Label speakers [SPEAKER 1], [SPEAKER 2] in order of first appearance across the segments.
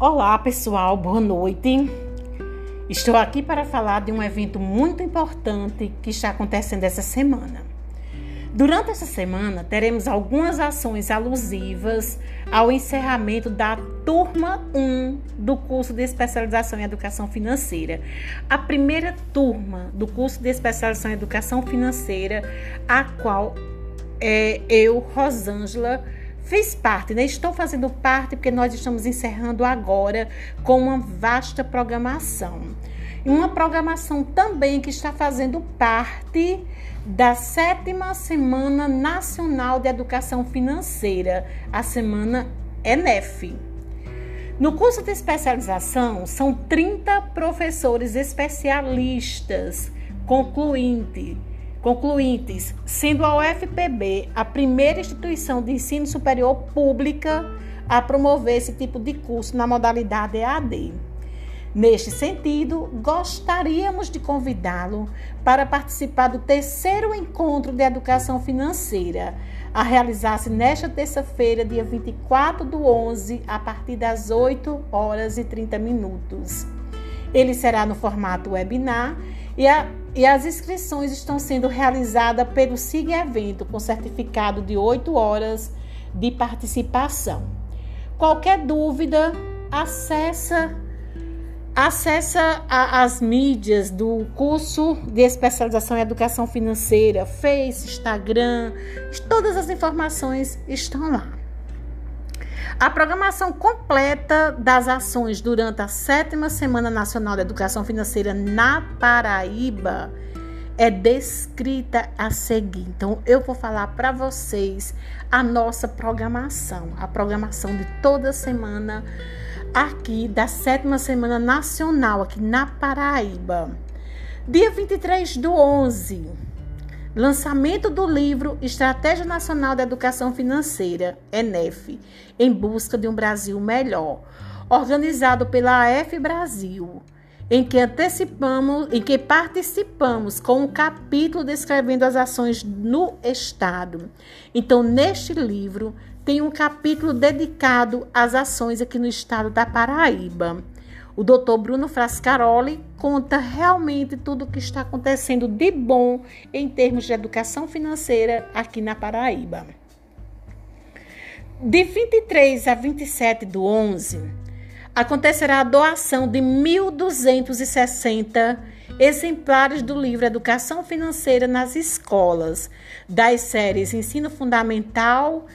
[SPEAKER 1] Olá, pessoal, boa noite. Estou aqui para falar de um evento muito importante que está acontecendo essa semana. Durante essa semana, teremos algumas ações alusivas ao encerramento da turma 1 do curso de especialização em educação financeira. A primeira turma do curso de especialização em educação financeira, a qual é, eu, Rosângela, Fiz parte, né? Estou fazendo parte porque nós estamos encerrando agora com uma vasta programação. Uma programação também que está fazendo parte da sétima Semana Nacional de Educação Financeira, a Semana ENEF. No curso de especialização, são 30 professores especialistas concluintes concluintes, sendo a UFPB a primeira instituição de ensino superior pública a promover esse tipo de curso na modalidade EAD. Neste sentido, gostaríamos de convidá-lo para participar do terceiro encontro de educação financeira, a realizar-se nesta terça-feira, dia 24 do 11, a partir das 8 horas e 30 minutos. Ele será no formato webinar e, a, e as inscrições estão sendo realizadas pelo SIG Evento, com certificado de 8 horas de participação. Qualquer dúvida, acessa acessa a, as mídias do curso de especialização em educação financeira, Face, Instagram, todas as informações estão lá. A programação completa das ações durante a sétima Semana Nacional da Educação Financeira na Paraíba é descrita a seguir. Então, eu vou falar para vocês a nossa programação, a programação de toda semana aqui da sétima Semana Nacional aqui na Paraíba. Dia 23 do 11, Lançamento do livro Estratégia Nacional da Educação Financeira, ENEF, em busca de um Brasil melhor, organizado pela AF Brasil, em que antecipamos, em que participamos com um capítulo descrevendo as ações no estado. Então, neste livro tem um capítulo dedicado às ações aqui no estado da Paraíba. O doutor Bruno Frascaroli conta realmente tudo o que está acontecendo de bom em termos de educação financeira aqui na Paraíba. De 23 a 27 do 11, acontecerá a doação de 1.260 exemplares do livro Educação Financeira nas Escolas, das séries Ensino Fundamental,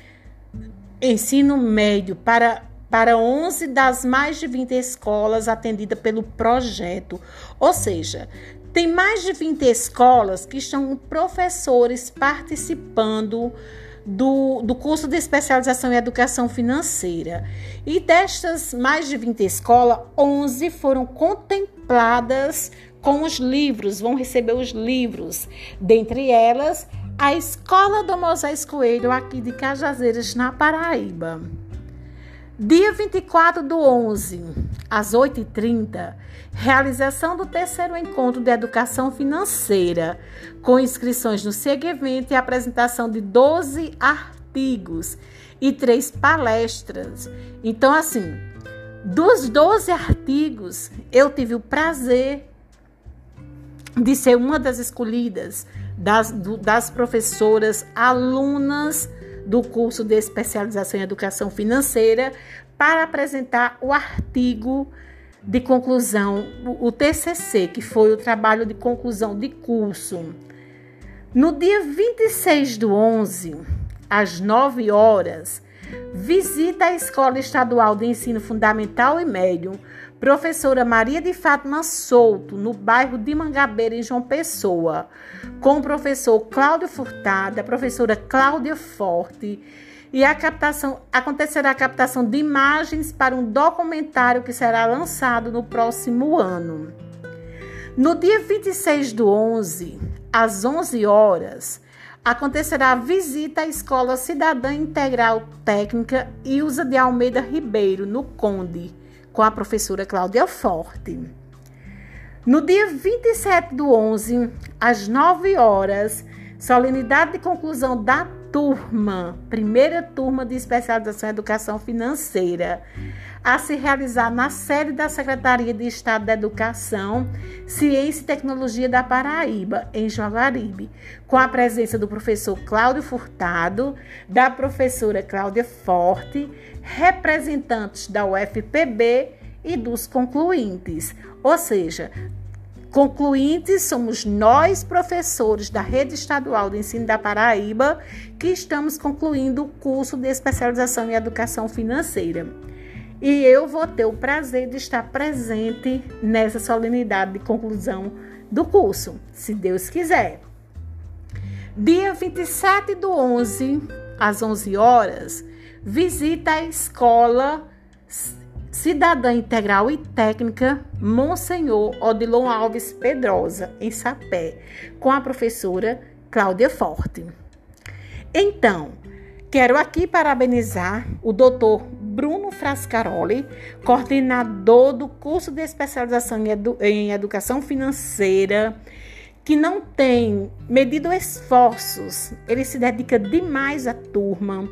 [SPEAKER 1] Ensino Médio para para 11 das mais de 20 escolas atendidas pelo projeto. Ou seja, tem mais de 20 escolas que estão professores participando do, do curso de especialização em educação financeira. E destas mais de 20 escolas, 11 foram contempladas com os livros, vão receber os livros. Dentre elas, a Escola do Moisés Coelho, aqui de Cajazeiras, na Paraíba. Dia 24 do 11, às 8h30, realização do terceiro encontro de educação financeira, com inscrições no Seguevento e apresentação de 12 artigos e três palestras. Então, assim, dos 12 artigos, eu tive o prazer de ser uma das escolhidas, das, do, das professoras alunas do curso de especialização em educação financeira para apresentar o artigo de conclusão, o TCC, que foi o trabalho de conclusão de curso. No dia 26 do 11, às 9 horas, visita a Escola Estadual de Ensino Fundamental e Médio, professora Maria de Fátima Souto, no bairro de Mangabeira, em João Pessoa, com o professor Cláudio a professora Cláudia Forte, e a captação acontecerá a captação de imagens para um documentário que será lançado no próximo ano. No dia 26 do 11, às 11 horas, acontecerá a visita à Escola Cidadã Integral Técnica Ilza de Almeida Ribeiro, no Conde, com a professora Cláudia Forte. No dia 27 do 11, às 9 horas, solenidade de conclusão da turma, primeira turma de especialização em educação financeira. a se realizar na sede da Secretaria de Estado da Educação, Ciência e Tecnologia da Paraíba, em Jaguaribe, com a presença do professor Cláudio Furtado, da professora Cláudia Forte, representantes da UFPB e dos concluintes, ou seja, Concluintes somos nós, professores da Rede Estadual de Ensino da Paraíba, que estamos concluindo o curso de especialização em educação financeira. E eu vou ter o prazer de estar presente nessa solenidade de conclusão do curso, se Deus quiser. Dia 27 do 11, às 11 horas, visita a escola Cidadã Integral e Técnica Monsenhor Odilon Alves Pedrosa, em Sapé, com a professora Cláudia Forte. Então, quero aqui parabenizar o doutor Bruno Frascaroli, coordenador do curso de especialização em, edu em educação financeira, que não tem medido esforços, ele se dedica demais à turma,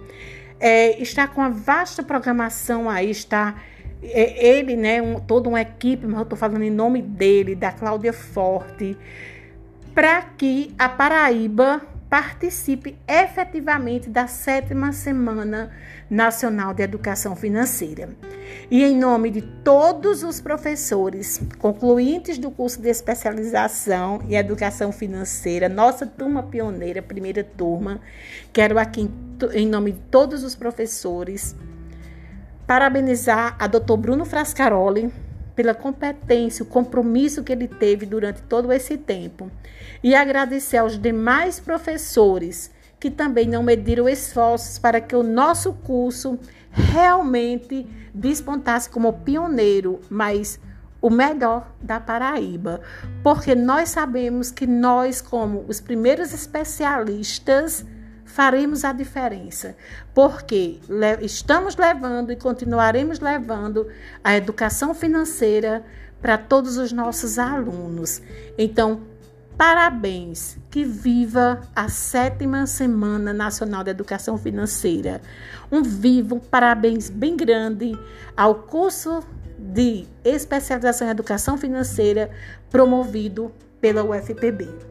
[SPEAKER 1] é, está com a vasta programação aí, está ele, né, um, toda uma equipe, mas eu estou falando em nome dele, da Cláudia Forte, para que a Paraíba participe efetivamente da sétima Semana Nacional de Educação Financeira. E em nome de todos os professores concluintes do curso de especialização em educação financeira, nossa turma pioneira, primeira turma, quero aqui em nome de todos os professores parabenizar a Dr. Bruno Frascaroli pela competência, o compromisso que ele teve durante todo esse tempo e agradecer aos demais professores que também não mediram esforços para que o nosso curso realmente despontasse como pioneiro, mas o melhor da Paraíba, porque nós sabemos que nós, como os primeiros especialistas, faremos a diferença, porque estamos levando e continuaremos levando a educação financeira para todos os nossos alunos. Então, parabéns, que viva a sétima Semana Nacional da Educação Financeira. Um vivo parabéns bem grande ao curso de especialização em educação financeira promovido pela UFPB.